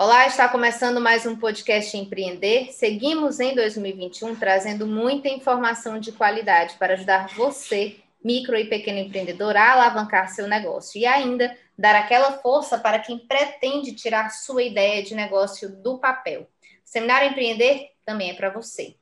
Olá, está começando mais um podcast Empreender. Seguimos em 2021 trazendo muita informação de qualidade para ajudar você, micro e pequeno empreendedor, a alavancar seu negócio e ainda dar aquela força para quem pretende tirar sua ideia de negócio do papel. O Seminário Empreender também é para você.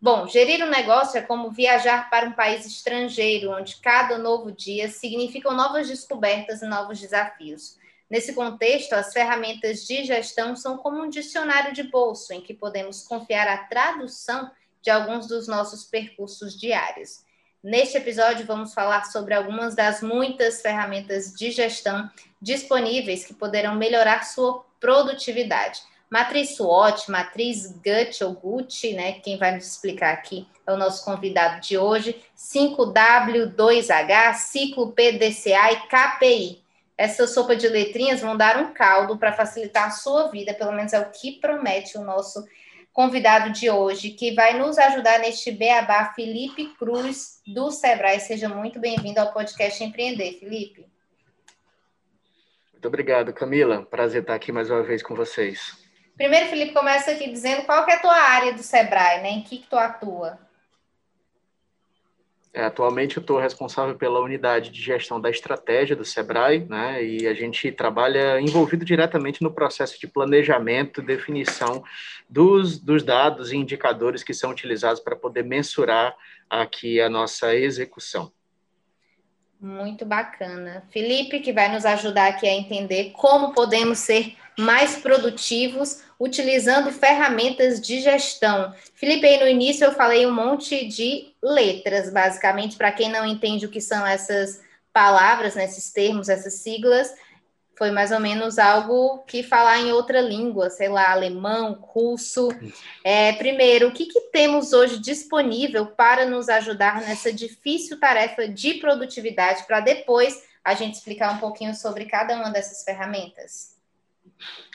Bom, gerir um negócio é como viajar para um país estrangeiro, onde cada novo dia significa novas descobertas e novos desafios. Nesse contexto, as ferramentas de gestão são como um dicionário de bolso, em que podemos confiar a tradução de alguns dos nossos percursos diários. Neste episódio, vamos falar sobre algumas das muitas ferramentas de gestão disponíveis que poderão melhorar sua produtividade. Matriz SWOT, matriz GUT ou GUT, né? Quem vai nos explicar aqui é o nosso convidado de hoje. 5W2H, ciclo PDCA e KPI essa sopa de letrinhas vão dar um caldo para facilitar a sua vida, pelo menos é o que promete o nosso convidado de hoje, que vai nos ajudar neste beabá, Felipe Cruz, do Sebrae. Seja muito bem-vindo ao podcast Empreender, Felipe. Muito obrigado, Camila. Prazer estar aqui mais uma vez com vocês. Primeiro, Felipe, começa aqui dizendo qual é a tua área do Sebrae, né? Em que, que tu atua? É, atualmente eu estou responsável pela unidade de gestão da estratégia do Sebrae, né? E a gente trabalha envolvido diretamente no processo de planejamento, definição dos, dos dados e indicadores que são utilizados para poder mensurar aqui a nossa execução. Muito bacana. Felipe, que vai nos ajudar aqui a entender como podemos ser mais produtivos utilizando ferramentas de gestão. Felipe, aí no início eu falei um monte de letras, basicamente, para quem não entende o que são essas palavras, né, esses termos, essas siglas, foi mais ou menos algo que falar em outra língua, sei lá, alemão, russo. É, primeiro, o que, que temos hoje disponível para nos ajudar nessa difícil tarefa de produtividade, para depois a gente explicar um pouquinho sobre cada uma dessas ferramentas?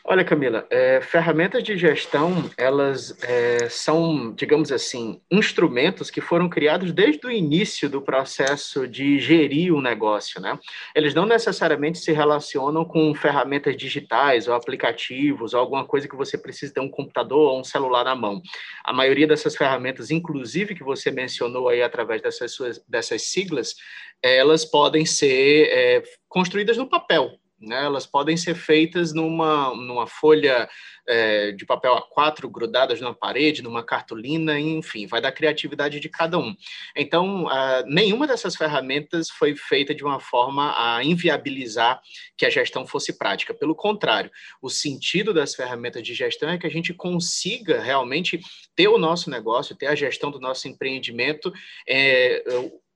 Olha, Camila, é, ferramentas de gestão, elas é, são, digamos assim, instrumentos que foram criados desde o início do processo de gerir um negócio, né? Eles não necessariamente se relacionam com ferramentas digitais ou aplicativos ou alguma coisa que você precisa ter um computador ou um celular na mão. A maioria dessas ferramentas, inclusive que você mencionou aí através dessas, suas, dessas siglas, elas podem ser é, construídas no papel, né? Elas podem ser feitas numa, numa folha é, de papel A4 grudadas na parede, numa cartolina, enfim, vai da criatividade de cada um. Então, nenhuma dessas ferramentas foi feita de uma forma a inviabilizar que a gestão fosse prática. Pelo contrário, o sentido das ferramentas de gestão é que a gente consiga realmente ter o nosso negócio, ter a gestão do nosso empreendimento. É,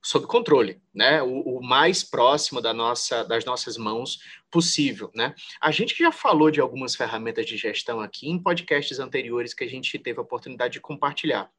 sob controle, né? O, o, mais próximo da nossa, das nossas mãos possível, né? A gente já falou de algumas ferramentas de gestão aqui em podcasts anteriores que a gente teve a oportunidade de compartilhar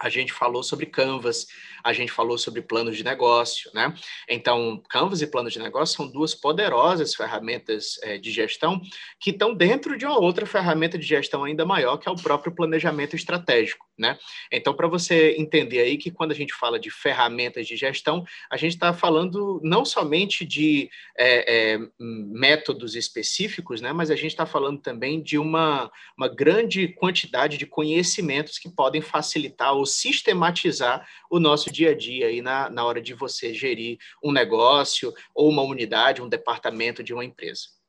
a gente falou sobre Canvas, a gente falou sobre planos de negócio, né? Então, Canvas e planos de negócio são duas poderosas ferramentas é, de gestão que estão dentro de uma outra ferramenta de gestão ainda maior, que é o próprio planejamento estratégico, né? Então, para você entender aí que quando a gente fala de ferramentas de gestão, a gente está falando não somente de é, é, métodos específicos, né? Mas a gente está falando também de uma, uma grande quantidade de conhecimentos que podem facilitar ou sistematizar o nosso dia a dia aí na, na hora de você gerir um negócio ou uma unidade, um departamento de uma empresa.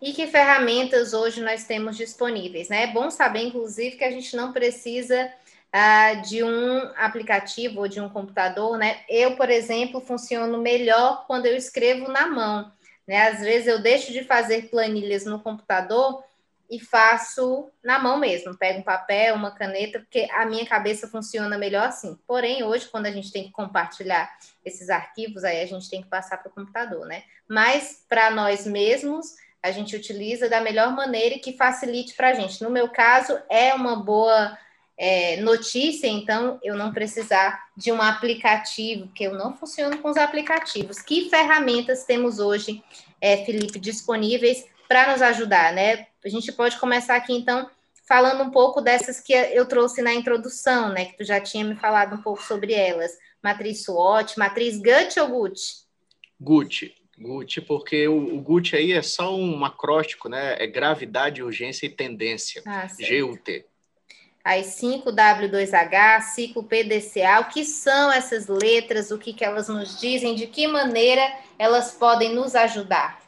E que ferramentas hoje nós temos disponíveis, né? É bom saber, inclusive, que a gente não precisa uh, de um aplicativo ou de um computador, né? Eu, por exemplo, funciono melhor quando eu escrevo na mão, né? Às vezes eu deixo de fazer planilhas no computador e faço na mão mesmo. Pego um papel, uma caneta, porque a minha cabeça funciona melhor assim. Porém, hoje, quando a gente tem que compartilhar esses arquivos, aí a gente tem que passar para o computador, né? Mas para nós mesmos, a gente utiliza da melhor maneira e que facilite para a gente. No meu caso, é uma boa é, notícia, então, eu não precisar de um aplicativo, porque eu não funciono com os aplicativos. Que ferramentas temos hoje, é, Felipe, disponíveis para nos ajudar, né? A gente pode começar aqui, então, falando um pouco dessas que eu trouxe na introdução, né? Que tu já tinha me falado um pouco sobre elas. Matriz SWOT, matriz GUT ou GUT? GUT. GUT, porque o, o GUT aí é só um acróstico, né? É gravidade, urgência e tendência. Ah, GUT. As 5W2H, ciclo PDCA, o que são essas letras, o que, que elas nos dizem, de que maneira elas podem nos ajudar?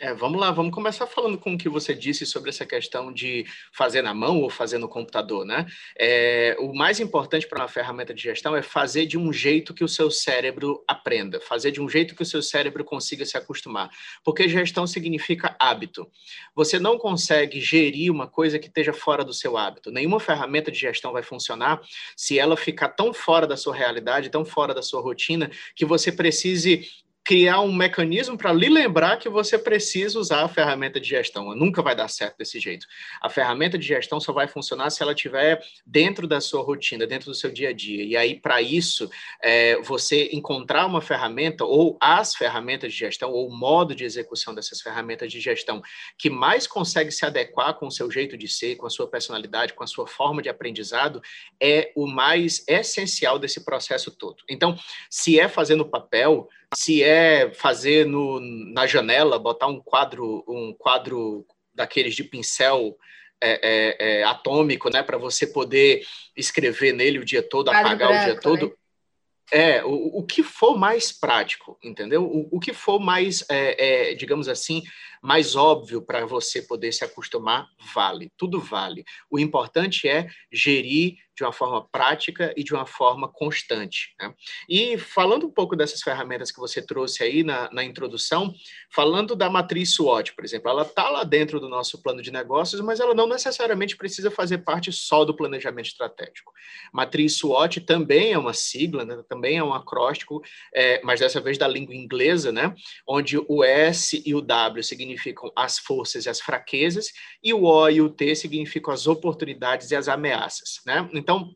É, vamos lá, vamos começar falando com o que você disse sobre essa questão de fazer na mão ou fazer no computador, né? É, o mais importante para uma ferramenta de gestão é fazer de um jeito que o seu cérebro aprenda, fazer de um jeito que o seu cérebro consiga se acostumar, porque gestão significa hábito. Você não consegue gerir uma coisa que esteja fora do seu hábito. Nenhuma ferramenta de gestão vai funcionar se ela ficar tão fora da sua realidade, tão fora da sua rotina, que você precise criar um mecanismo para lhe lembrar que você precisa usar a ferramenta de gestão. Nunca vai dar certo desse jeito. A ferramenta de gestão só vai funcionar se ela estiver dentro da sua rotina, dentro do seu dia a dia. E aí, para isso, é, você encontrar uma ferramenta ou as ferramentas de gestão ou o modo de execução dessas ferramentas de gestão que mais consegue se adequar com o seu jeito de ser, com a sua personalidade, com a sua forma de aprendizado, é o mais essencial desse processo todo. Então, se é fazer no papel, se é fazer no, na janela, botar um quadro, um quadro daqueles de pincel é, é, é, atômico, né, para você poder escrever nele o dia todo, quadro apagar branco, o dia todo. Né? É, o, o que for mais prático, entendeu? O, o que for mais, é, é, digamos assim, mais óbvio para você poder se acostumar, vale. Tudo vale. O importante é gerir de uma forma prática e de uma forma constante. Né? E falando um pouco dessas ferramentas que você trouxe aí na, na introdução, falando da matriz SWOT, por exemplo, ela está lá dentro do nosso plano de negócios, mas ela não necessariamente precisa fazer parte só do planejamento estratégico. Matriz SWOT também é uma sigla, né? também é um acróstico, é, mas dessa vez da língua inglesa, né? onde o S e o W significam as forças e as fraquezas, e o O e o T significam as oportunidades e as ameaças. Né? Então,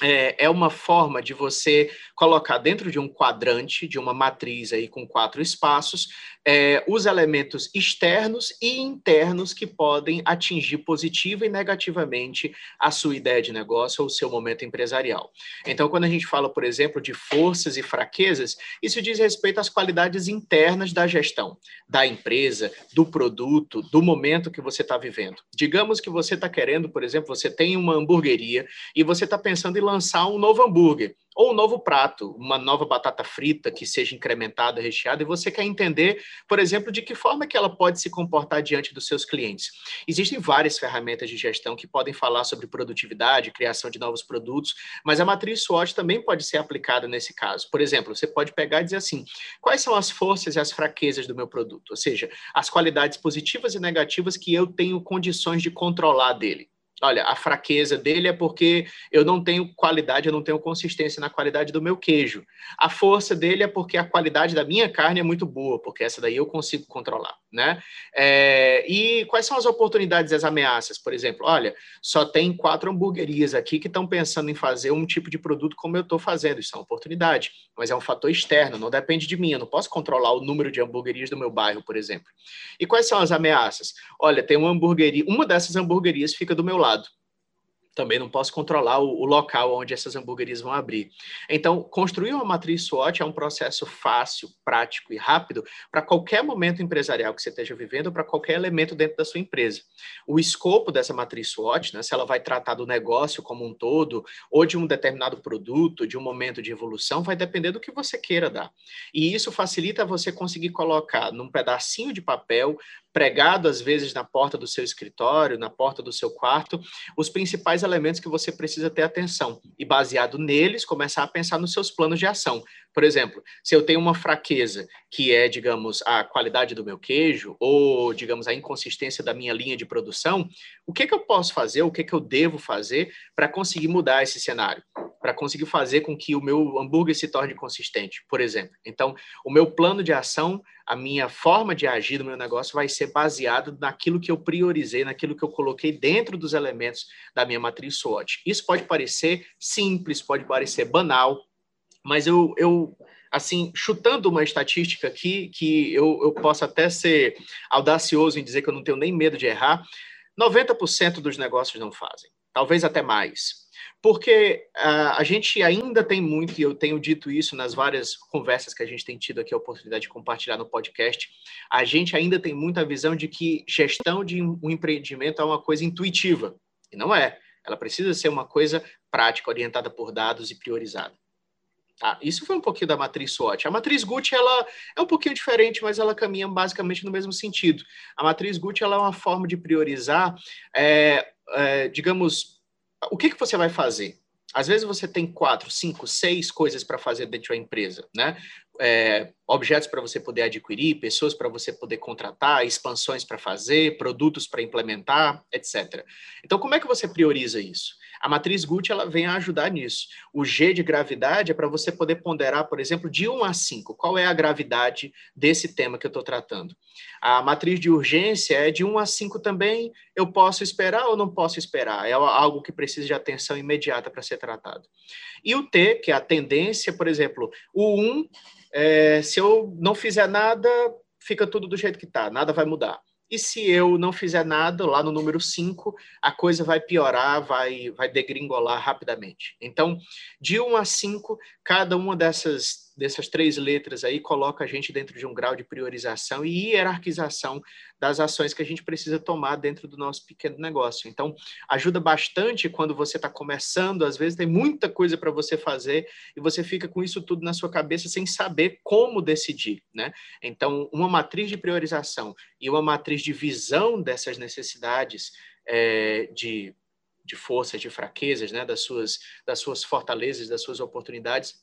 é, é, uma forma de você colocar dentro de um quadrante, de uma matriz aí com quatro espaços, é, os elementos externos e internos que podem atingir positiva e negativamente a sua ideia de negócio ou o seu momento empresarial. Então, quando a gente fala, por exemplo, de forças e fraquezas, isso diz respeito às qualidades internas da gestão, da empresa, do produto, do momento que você está vivendo. Digamos que você está querendo, por exemplo, você tem uma hamburgueria e você está pensando em lançar um novo hambúrguer ou um novo prato, uma nova batata frita que seja incrementada, recheada, e você quer entender, por exemplo, de que forma que ela pode se comportar diante dos seus clientes. Existem várias ferramentas de gestão que podem falar sobre produtividade, criação de novos produtos, mas a matriz SWOT também pode ser aplicada nesse caso. Por exemplo, você pode pegar e dizer assim: quais são as forças e as fraquezas do meu produto? Ou seja, as qualidades positivas e negativas que eu tenho condições de controlar dele. Olha, a fraqueza dele é porque eu não tenho qualidade, eu não tenho consistência na qualidade do meu queijo. A força dele é porque a qualidade da minha carne é muito boa, porque essa daí eu consigo controlar, né? É, e quais são as oportunidades e as ameaças? Por exemplo, olha, só tem quatro hamburguerias aqui que estão pensando em fazer um tipo de produto como eu estou fazendo. Isso é uma oportunidade, mas é um fator externo, não depende de mim. Eu não posso controlar o número de hamburguerias do meu bairro, por exemplo. E quais são as ameaças? Olha, tem uma hamburgueria, uma dessas hamburguerias fica do meu lado lado também não posso controlar o, o, local onde essas hamburguerias vão abrir. Então, construir uma matriz SWOT é um processo fácil, prático e rápido para qualquer momento empresarial que você esteja vivendo, para qualquer elemento dentro da sua empresa. O escopo dessa matriz SWOT, né, se ela vai tratar do negócio como um todo, ou de um determinado produto, de um momento de evolução, vai depender do que você queira dar. E isso facilita você conseguir colocar num pedacinho de papel pregado às vezes na porta do seu escritório, na porta do seu quarto, os principais elementos que você precisa ter atenção e, baseado neles, começar a pensar nos seus planos de ação. Por exemplo, se eu tenho uma fraqueza que é, digamos, a qualidade do meu queijo ou, digamos, a inconsistência da minha linha de produção, o que, que eu posso fazer, o que, que eu devo fazer para conseguir mudar esse cenário? Para conseguir fazer com que o meu hambúrguer se torne consistente, por exemplo. Então, o meu plano de ação, a minha forma de agir no meu negócio vai ser baseado naquilo que eu priorizei, naquilo que eu coloquei dentro dos elementos da minha matriz SWOT. Isso pode parecer simples, pode parecer banal, mas eu, eu assim, chutando uma estatística aqui, que eu, eu posso até ser audacioso em dizer que eu não tenho nem medo de errar, 90% dos negócios não fazem, talvez até mais. Porque uh, a gente ainda tem muito, e eu tenho dito isso nas várias conversas que a gente tem tido aqui a oportunidade de compartilhar no podcast, a gente ainda tem muita visão de que gestão de um empreendimento é uma coisa intuitiva. E não é. Ela precisa ser uma coisa prática, orientada por dados e priorizada. Tá? Isso foi um pouquinho da matriz SWOT. A matriz Gucci ela é um pouquinho diferente, mas ela caminha basicamente no mesmo sentido. A matriz Gucci ela é uma forma de priorizar, é, é, digamos, o que, que você vai fazer. Às vezes você tem quatro, cinco, seis coisas para fazer dentro da empresa, né? É, objetos para você poder adquirir, pessoas para você poder contratar, expansões para fazer, produtos para implementar, etc. Então, como é que você prioriza isso? A matriz Gucci ela vem a ajudar nisso. O G de gravidade é para você poder ponderar, por exemplo, de 1 a 5. Qual é a gravidade desse tema que eu estou tratando? A matriz de urgência é de 1 a 5 também. Eu posso esperar ou não posso esperar? É algo que precisa de atenção imediata para ser tratado. E o T, que é a tendência, por exemplo, o 1, é, se eu não fizer nada, fica tudo do jeito que está, nada vai mudar. E se eu não fizer nada, lá no número 5, a coisa vai piorar, vai, vai degringolar rapidamente. Então, de 1 um a 5, cada uma dessas dessas três letras aí coloca a gente dentro de um grau de priorização e hierarquização das ações que a gente precisa tomar dentro do nosso pequeno negócio. Então, ajuda bastante quando você está começando, às vezes tem muita coisa para você fazer e você fica com isso tudo na sua cabeça sem saber como decidir, né? Então, uma matriz de priorização e uma matriz de visão dessas necessidades é, de de forças, de fraquezas, né, das suas, das suas fortalezas, das suas oportunidades,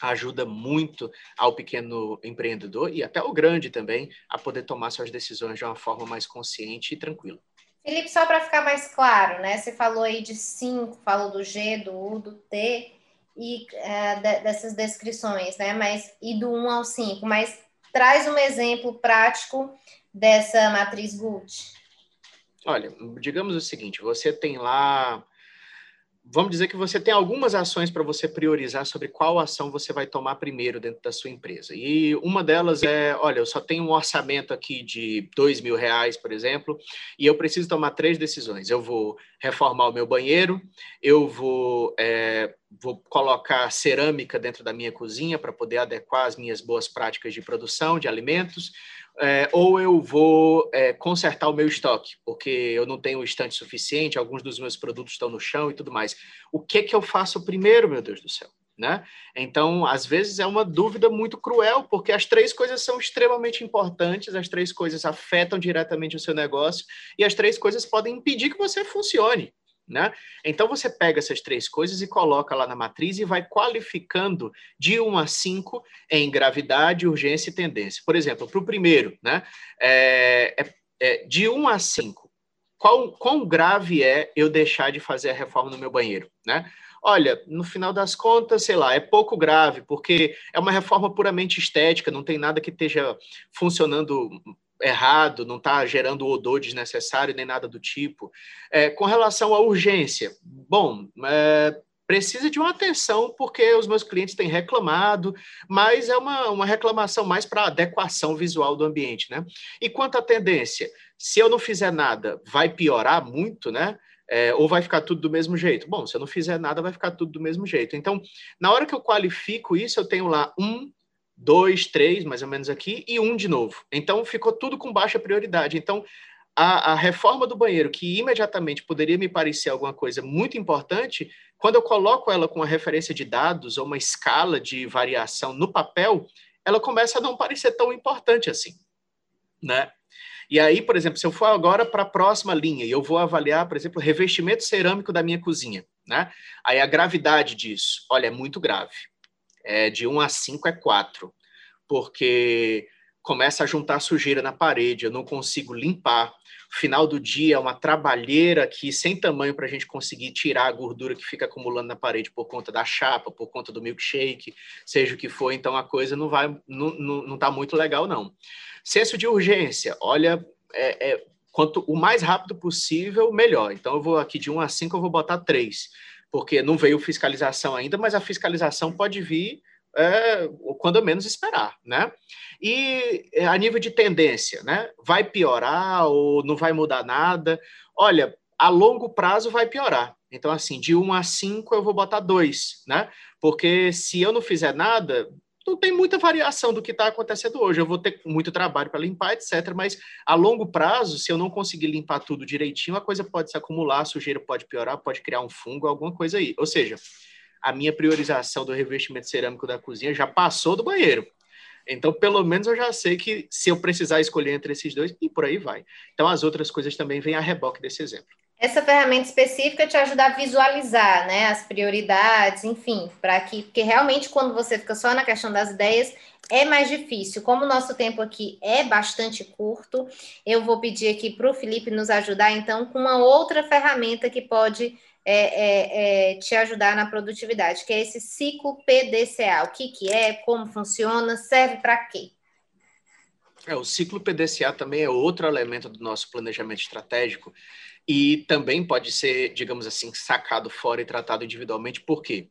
ajuda muito ao pequeno empreendedor e até ao grande também a poder tomar suas decisões de uma forma mais consciente e tranquila. Felipe, só para ficar mais claro, né? Você falou aí de cinco, falou do G, do U, do T e é, de, dessas descrições, né? Mas e do 1 ao 5, mas traz um exemplo prático dessa matriz GUT. Olha, digamos o seguinte, você tem lá vamos dizer que você tem algumas ações para você priorizar sobre qual ação você vai tomar primeiro dentro da sua empresa. E uma delas é, olha, eu só tenho um orçamento aqui de dois mil reais, por exemplo, e eu preciso tomar três decisões. Eu vou reformar o meu banheiro, eu vou, é, vou colocar cerâmica dentro da minha cozinha para poder adequar as minhas boas práticas de produção de alimentos, é, ou eu vou é, consertar o meu estoque, porque eu não tenho estante suficiente, alguns dos meus produtos estão no chão e tudo mais. O que que eu faço primeiro, meu Deus do céu? Né? Então, às vezes é uma dúvida muito cruel, porque as três coisas são extremamente importantes, as três coisas afetam diretamente o seu negócio e as três coisas podem impedir que você funcione. Né? Então você pega essas três coisas e coloca lá na matriz e vai qualificando de 1 a 5 em gravidade, urgência e tendência. Por exemplo, para o primeiro, né? É, é, é, de 1 a 5, qual, quão grave é eu deixar de fazer a reforma no meu banheiro? Né? Olha, no final das contas, sei lá, é pouco grave, porque é uma reforma puramente estética, não tem nada que esteja funcionando errado, não está gerando odor desnecessário nem nada do tipo. É, com relação à urgência, bom, é, precisa de uma atenção porque os meus clientes têm reclamado, mas é uma, uma reclamação mais para adequação visual do ambiente, né? E quanto à tendência, se eu não fizer nada, vai piorar muito, né? É, ou vai ficar tudo do mesmo jeito? Bom, se eu não fizer nada, vai ficar tudo do mesmo jeito. Então, na hora que eu qualifico isso, eu tenho lá um, dois, três, mais ou menos aqui, e um de novo. Então, ficou tudo com baixa prioridade. Então, a, a, reforma do banheiro, que imediatamente poderia me parecer alguma coisa muito importante, quando eu coloco ela com uma referência de dados ou uma escala de variação no papel, ela começa a não parecer tão importante assim, né? E aí, por exemplo, se eu for agora para a próxima linha e eu vou avaliar, por exemplo, o revestimento cerâmico da minha cozinha, né? Aí a gravidade disso, olha, é muito grave. É, de 1 a 5 é 4, porque começa a juntar sujeira na parede, eu não consigo limpar. Final do dia, é uma trabalheira aqui sem tamanho para a gente conseguir tirar a gordura que fica acumulando na parede por conta da chapa, por conta do milkshake, seja o que for, então a coisa não vai, não, não, não tá muito legal, não. Senso de urgência, olha, é, é, quanto o mais rápido possível, melhor. Então, eu vou aqui de 1 a 5, eu vou botar 3, porque não veio fiscalização ainda, mas a fiscalização pode vir é, quando menos esperar, né? E é, a nível de tendência, né? Vai piorar ou não vai mudar nada? Olha, a longo prazo vai piorar. Então, assim, de 1 a 5 eu vou botar 2, né? Porque se eu não fizer nada, não tem muita variação do que está acontecendo hoje. Eu vou ter muito trabalho para limpar, etc. Mas a longo prazo, se eu não conseguir limpar tudo direitinho, a coisa pode se acumular, a sujeira pode piorar, pode criar um fungo, alguma coisa aí. Ou seja, a minha priorização do revestimento cerâmico da cozinha já passou do banheiro. Então, pelo menos eu já sei que se eu precisar escolher entre esses dois, e por aí vai. Então, as outras coisas também vêm a reboque desse exemplo. Essa ferramenta específica te ajuda a visualizar, né, as prioridades, enfim, para que, porque realmente quando você fica só na questão das ideias, é mais difícil. Como o nosso tempo aqui é bastante curto, eu vou pedir aqui para o Felipe nos ajudar, então, com uma outra ferramenta que pode é, é, é, te ajudar na produtividade, que é esse ciclo PDCA. O que, que é, como funciona, serve para quê? É, o ciclo PDCA também é outro elemento do nosso planejamento estratégico e também pode ser, digamos assim, sacado fora e tratado individualmente, por quê?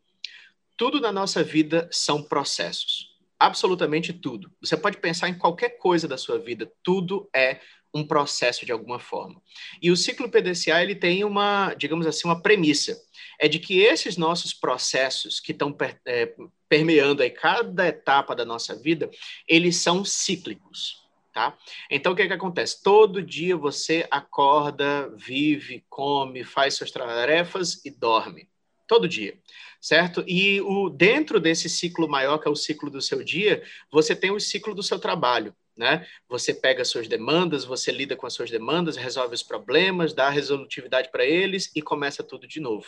Tudo na nossa vida são processos. Absolutamente tudo. Você pode pensar em qualquer coisa da sua vida, tudo é um processo de alguma forma. E o ciclo PDCA ele tem uma, digamos assim, uma premissa, é de que esses nossos processos que estão é, permeando aí cada etapa da nossa vida, eles são cíclicos tá? Então, o que, que acontece? Todo dia você acorda, vive, come, faz suas tarefas e dorme. Todo dia, certo? E o, dentro desse ciclo maior, que é o ciclo do seu dia, você tem o ciclo do seu trabalho. Né? Você pega suas demandas, você lida com as suas demandas, resolve os problemas, dá resolutividade para eles e começa tudo de novo.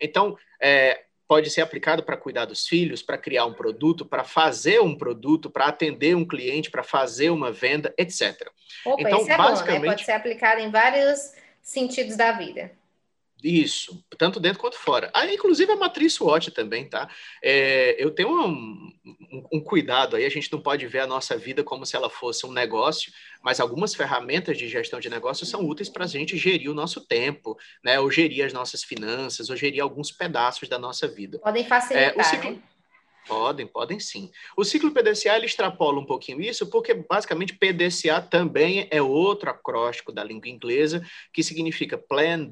Então, é, pode ser aplicado para cuidar dos filhos, para criar um produto, para fazer um produto, para atender um cliente, para fazer uma venda, etc. Opa, então, isso é basicamente, bom, né? Pode ser aplicado em vários sentidos da vida. Isso, tanto dentro quanto fora. Ah, inclusive a matriz SWOT também, tá? É, eu tenho um, um, um, cuidado aí, a gente não pode ver a nossa vida como se ela fosse um negócio, mas algumas ferramentas de gestão de negócios são úteis para a gente gerir o nosso tempo, né? Ou gerir as nossas finanças, ou gerir alguns pedaços da nossa vida. Podem facilitar, é, ciclo... né? Podem, podem sim. O ciclo PDCA ele extrapola um pouquinho isso, porque basicamente PDCA também é outro acróstico da língua inglesa que significa Plan,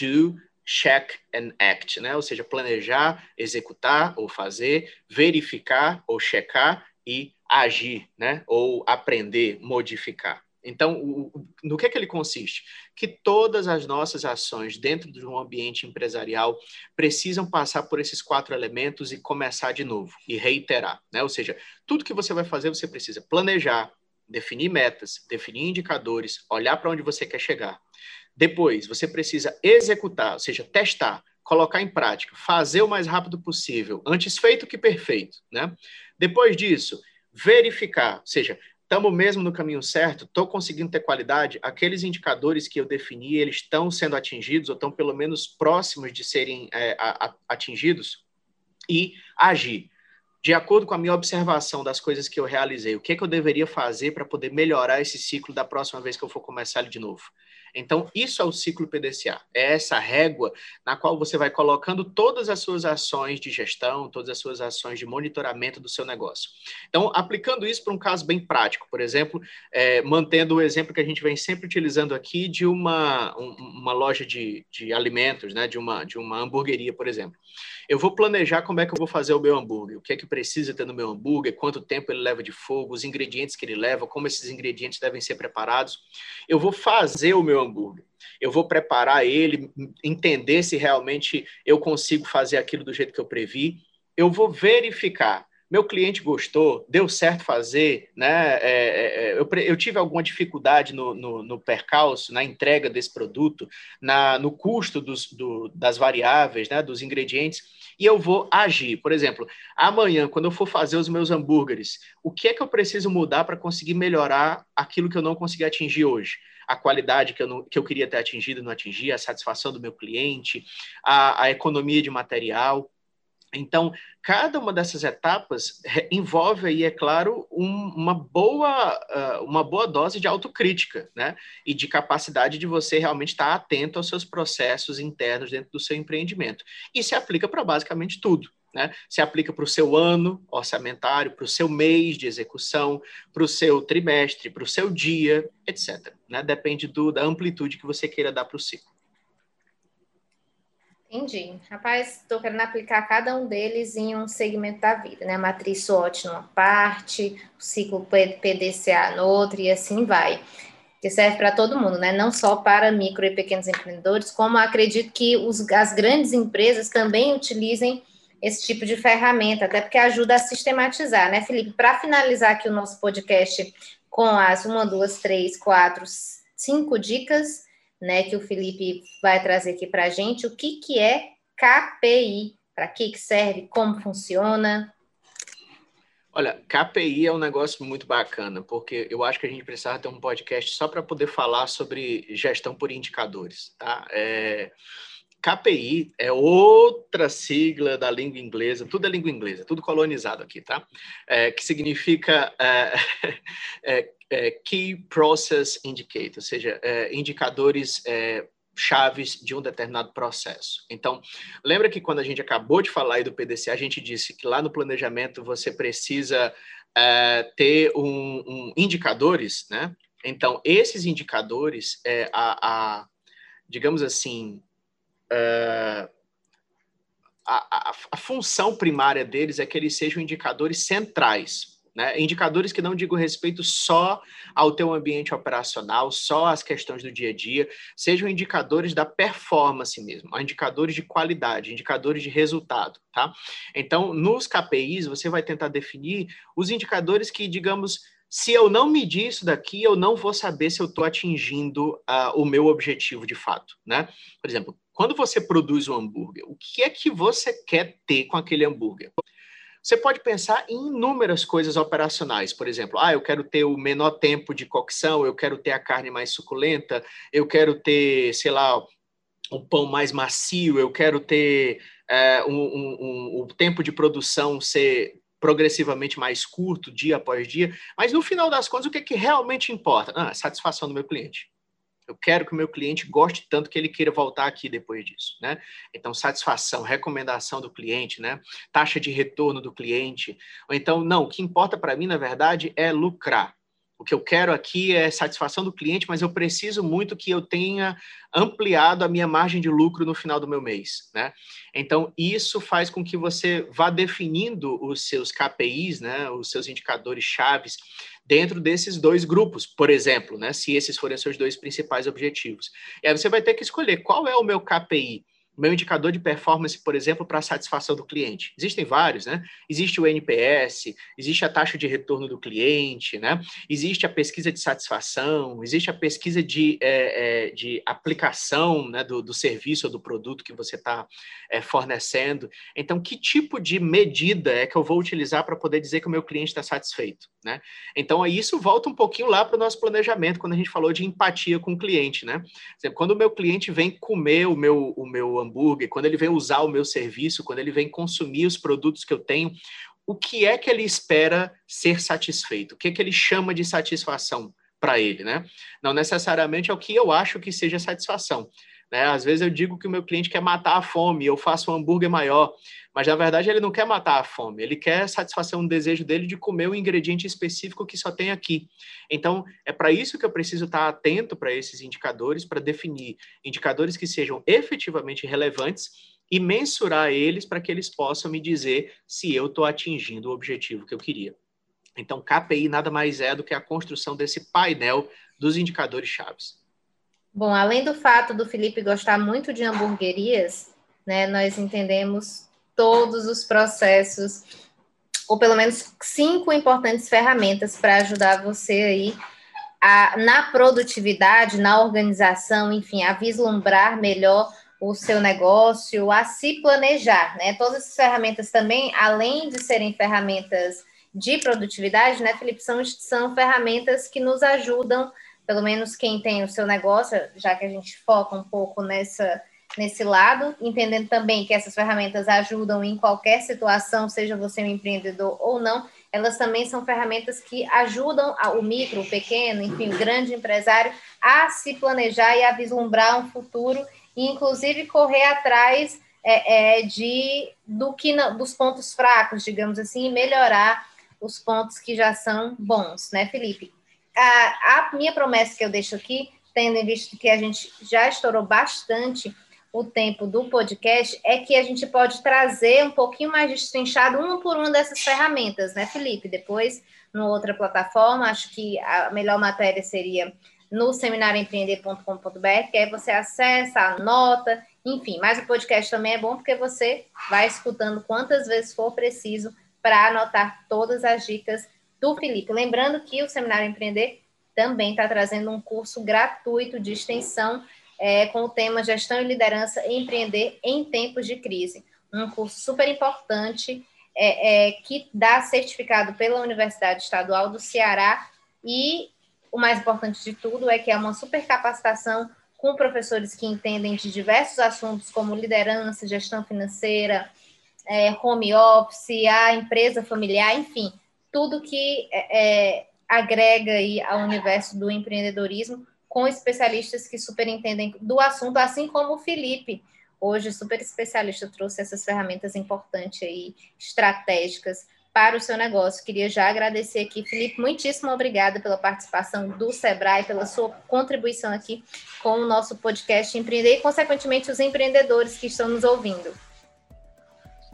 do, check and act, né? Ou seja, planejar, executar ou fazer, verificar ou checar e agir, né? Ou aprender, modificar. Então, o, no que, é que ele consiste? Que todas as nossas ações dentro de um ambiente empresarial precisam passar por esses quatro elementos e começar de novo e reiterar, né? Ou seja, tudo que você vai fazer, você precisa planejar, definir metas, definir indicadores, olhar para onde você quer chegar, depois, você precisa executar, ou seja, testar, colocar em prática, fazer o mais rápido possível, antes feito que perfeito, né? Depois disso, verificar, ou seja, estamos mesmo no caminho certo, estou conseguindo ter qualidade, aqueles indicadores que eu defini, eles estão sendo atingidos ou estão pelo menos próximos de serem é, atingidos e agir. De acordo com a minha observação das coisas que eu realizei, o que, é que eu deveria fazer para poder melhorar esse ciclo da próxima vez que eu for começar ele de novo? Então, isso é o ciclo PDCA. É essa régua na qual você vai colocando todas as suas ações de gestão, todas as suas ações de monitoramento do seu negócio. Então, aplicando isso para um caso bem prático, por exemplo, é, mantendo o exemplo que a gente vem sempre utilizando aqui de uma, um, uma loja de, de alimentos, né, de, uma, de uma hamburgueria, por exemplo. Eu vou planejar como é que eu vou fazer o meu hambúrguer, o que é que precisa ter no meu hambúrguer, quanto tempo ele leva de fogo, os ingredientes que ele leva, como esses ingredientes devem ser preparados. Eu vou fazer o meu hambúrguer. Eu vou preparar ele, entender se realmente eu consigo fazer aquilo do jeito que eu previ. Eu vou verificar meu cliente gostou, deu certo fazer, né? É, é, é eu, eu, tive alguma dificuldade no, no, no, percalço, na entrega desse produto, na, no custo dos, do, das variáveis, né? dos ingredientes, e eu vou agir. Por exemplo, amanhã, quando eu for fazer os meus hambúrgueres, o que é que eu preciso mudar para conseguir melhorar aquilo que eu não consegui atingir hoje? a qualidade que eu, não, que eu queria ter atingido não atingi, a satisfação do meu cliente, a, a economia de material. Então, cada uma dessas etapas envolve aí, é claro, um, uma, boa, uh, uma boa dose de autocrítica, né? E de capacidade de você realmente estar atento aos seus processos internos dentro do seu empreendimento. E se aplica para basicamente tudo. Né? Se aplica para o seu ano orçamentário, para o seu mês de execução, para o seu trimestre, para o seu dia, etc. Né? Depende do, da amplitude que você queira dar para o ciclo. Entendi. Rapaz, estou querendo aplicar cada um deles em um segmento da vida, né? Matriz SWOT numa parte, o ciclo PDCA no outro e assim vai. Que serve para todo mundo, né? Não só para micro e pequenos empreendedores, como acredito que os, as grandes empresas também utilizem esse tipo de ferramenta, até porque ajuda a sistematizar, né, Felipe? Para finalizar aqui o nosso podcast com as uma, duas, três, quatro, cinco dicas né, que o Felipe vai trazer aqui para a gente. O que, que é KPI? Para que, que serve? Como funciona? Olha, KPI é um negócio muito bacana, porque eu acho que a gente precisava ter um podcast só para poder falar sobre gestão por indicadores, tá? É... KPI é outra sigla da língua inglesa, tudo é língua inglesa, tudo colonizado aqui, tá? É, que significa é, é, é, Key Process Indicator, ou seja, é, indicadores é, chaves de um determinado processo. Então, lembra que quando a gente acabou de falar aí do PDC, a gente disse que lá no planejamento você precisa ter um, um, indicadores, né? Então, esses indicadores, é, a, a digamos assim, é, a, a, a, função primária deles é que eles sejam indicadores centrais, né? indicadores que não digam respeito só ao teu ambiente operacional, só às questões do dia a dia, sejam indicadores da performance mesmo, indicadores de qualidade, indicadores de resultado, tá? Então, nos KPIs, você vai tentar definir os indicadores que, digamos, se eu não medir isso daqui, eu não vou saber se eu estou atingindo uh, o meu objetivo de fato, né? Por exemplo, quando você produz um hambúrguer, o que é que você quer ter com aquele hambúrguer? Você pode pensar em inúmeras coisas operacionais, por exemplo, ah, eu quero ter o menor tempo de cocção, eu quero ter a carne mais suculenta, eu quero ter, sei lá, um pão mais macio, eu quero ter é, um, um, um, o tempo de produção ser progressivamente mais curto, dia após dia, mas no final das contas, o que, é que realmente importa? Ah, a satisfação do meu cliente. Eu quero que o meu cliente goste tanto que ele queira voltar aqui depois disso, né? Então, satisfação, recomendação do cliente, né? Taxa de retorno do cliente. Ou então, não, o que importa para mim, na verdade, é lucrar. O que eu quero aqui é satisfação do cliente, mas eu preciso muito que eu tenha ampliado a minha margem de lucro no final do meu mês, né? Então, isso faz com que você vá definindo os seus KPIs, né? Os seus indicadores chaves dentro desses dois grupos, por exemplo, né? Se esses forem os seus dois principais objetivos. E aí você vai ter que escolher qual é o meu KPI meu indicador de performance, por exemplo, para a satisfação do cliente. Existem vários, né? Existe o NPS, existe a taxa de retorno do cliente, né? Existe a pesquisa de satisfação, existe a pesquisa de, é, é, de aplicação né, do, do serviço ou do produto que você está é, fornecendo. Então, que tipo de medida é que eu vou utilizar para poder dizer que o meu cliente está satisfeito, né? Então, isso volta um pouquinho lá para o nosso planejamento, quando a gente falou de empatia com o cliente, né? Quando o meu cliente vem comer o meu, o meu hambúrguer, quando ele vem usar o meu serviço, quando ele vem consumir os produtos que eu tenho, o que é que ele espera ser satisfeito? O que é que ele chama de satisfação para ele, né? Não necessariamente é o que eu acho que seja satisfação. Né? Às vezes eu digo que o meu cliente quer matar a fome, eu faço um hambúrguer maior, mas na verdade ele não quer matar a fome, ele quer satisfazer um desejo dele de comer um ingrediente específico que só tem aqui. Então, é para isso que eu preciso estar atento para esses indicadores, para definir indicadores que sejam efetivamente relevantes e mensurar eles para que eles possam me dizer se eu estou atingindo o objetivo que eu queria. Então, KPI nada mais é do que a construção desse painel dos indicadores chaves. Bom, além do fato do Felipe gostar muito de hamburguerias, né, nós entendemos todos os processos ou pelo menos cinco importantes ferramentas para ajudar você aí a, na produtividade, na organização, enfim, a vislumbrar melhor o seu negócio, a se planejar, né? Todas essas ferramentas também, além de serem ferramentas de produtividade, né, Felipe, são, são ferramentas que nos ajudam, pelo menos quem tem o seu negócio, já que a gente foca um pouco nessa nesse lado, entendendo também que essas ferramentas ajudam em qualquer situação, seja você um empreendedor ou não, elas também são ferramentas que ajudam o micro, o pequeno, enfim, o grande empresário a se planejar e a vislumbrar um futuro e, inclusive, correr atrás é, é, de do que dos pontos fracos, digamos assim, e melhorar os pontos que já são bons, né, Felipe? A, a minha promessa que eu deixo aqui, tendo em vista que a gente já estourou bastante o tempo do podcast, é que a gente pode trazer um pouquinho mais destrinchado uma por uma dessas ferramentas, né, Felipe? Depois, numa outra plataforma, acho que a melhor matéria seria no seminarioempreender.com.br, que aí você acessa, anota, enfim. Mas o podcast também é bom porque você vai escutando quantas vezes for preciso para anotar todas as dicas do Felipe. Lembrando que o Seminário Empreender também está trazendo um curso gratuito de extensão é, com o tema Gestão e Liderança Empreender em Tempos de Crise. Um curso super importante é, é, que dá certificado pela Universidade Estadual do Ceará e o mais importante de tudo é que é uma super capacitação com professores que entendem de diversos assuntos como liderança, gestão financeira, é, home office, a empresa familiar, enfim, tudo que é, é agrega aí ao universo do empreendedorismo com especialistas que superentendem do assunto, assim como o Felipe, hoje super especialista, trouxe essas ferramentas importantes aí, estratégicas para o seu negócio. Queria já agradecer aqui, Felipe, muitíssimo obrigada pela participação do Sebrae, pela sua contribuição aqui com o nosso podcast Empreender e, consequentemente, os empreendedores que estão nos ouvindo.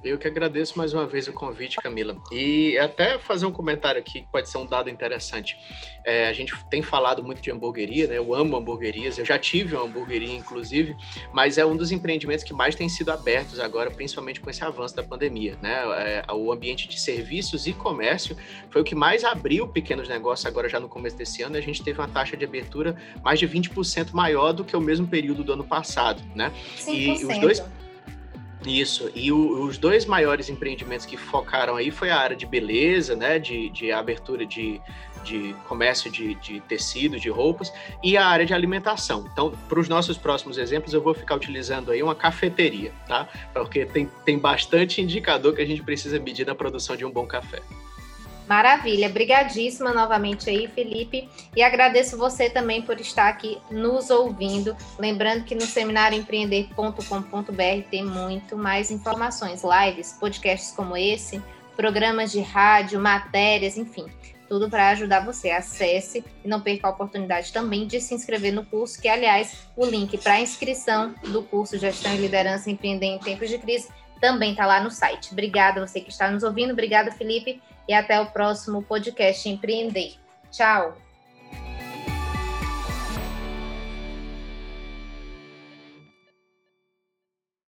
Eu que agradeço mais uma vez o convite, Camila. E até fazer um comentário aqui que pode ser um dado interessante. É, a gente tem falado muito de hamburgueria, né? Eu amo hamburguerias, eu já tive uma hamburgueria, inclusive, mas é um dos empreendimentos que mais tem sido abertos agora, principalmente com esse avanço da pandemia, né? É, o ambiente de serviços e comércio foi o que mais abriu pequenos negócios agora já no começo desse ano. A gente teve uma taxa de abertura mais de 20% maior do que o mesmo período do ano passado, né? 5%. E os dois isso, e o, os dois maiores empreendimentos que focaram aí foi a área de beleza, né, de, de abertura de, de comércio de, de tecido, de roupas, e a área de alimentação. Então, para os nossos próximos exemplos, eu vou ficar utilizando aí uma cafeteria, tá? Porque tem, tem bastante indicador que a gente precisa medir na produção de um bom café. Maravilha, brigadíssima novamente aí, Felipe, e agradeço você também por estar aqui nos ouvindo. Lembrando que no seminarioempreender.com.br tem muito mais informações, lives, podcasts como esse, programas de rádio, matérias, enfim, tudo para ajudar você. Acesse e não perca a oportunidade também de se inscrever no curso, que aliás, o link para inscrição do curso Gestão e Liderança Empreender em Tempos de Crise também está lá no site. Obrigada você que está nos ouvindo, obrigada Felipe e até o próximo podcast Empreender. Tchau!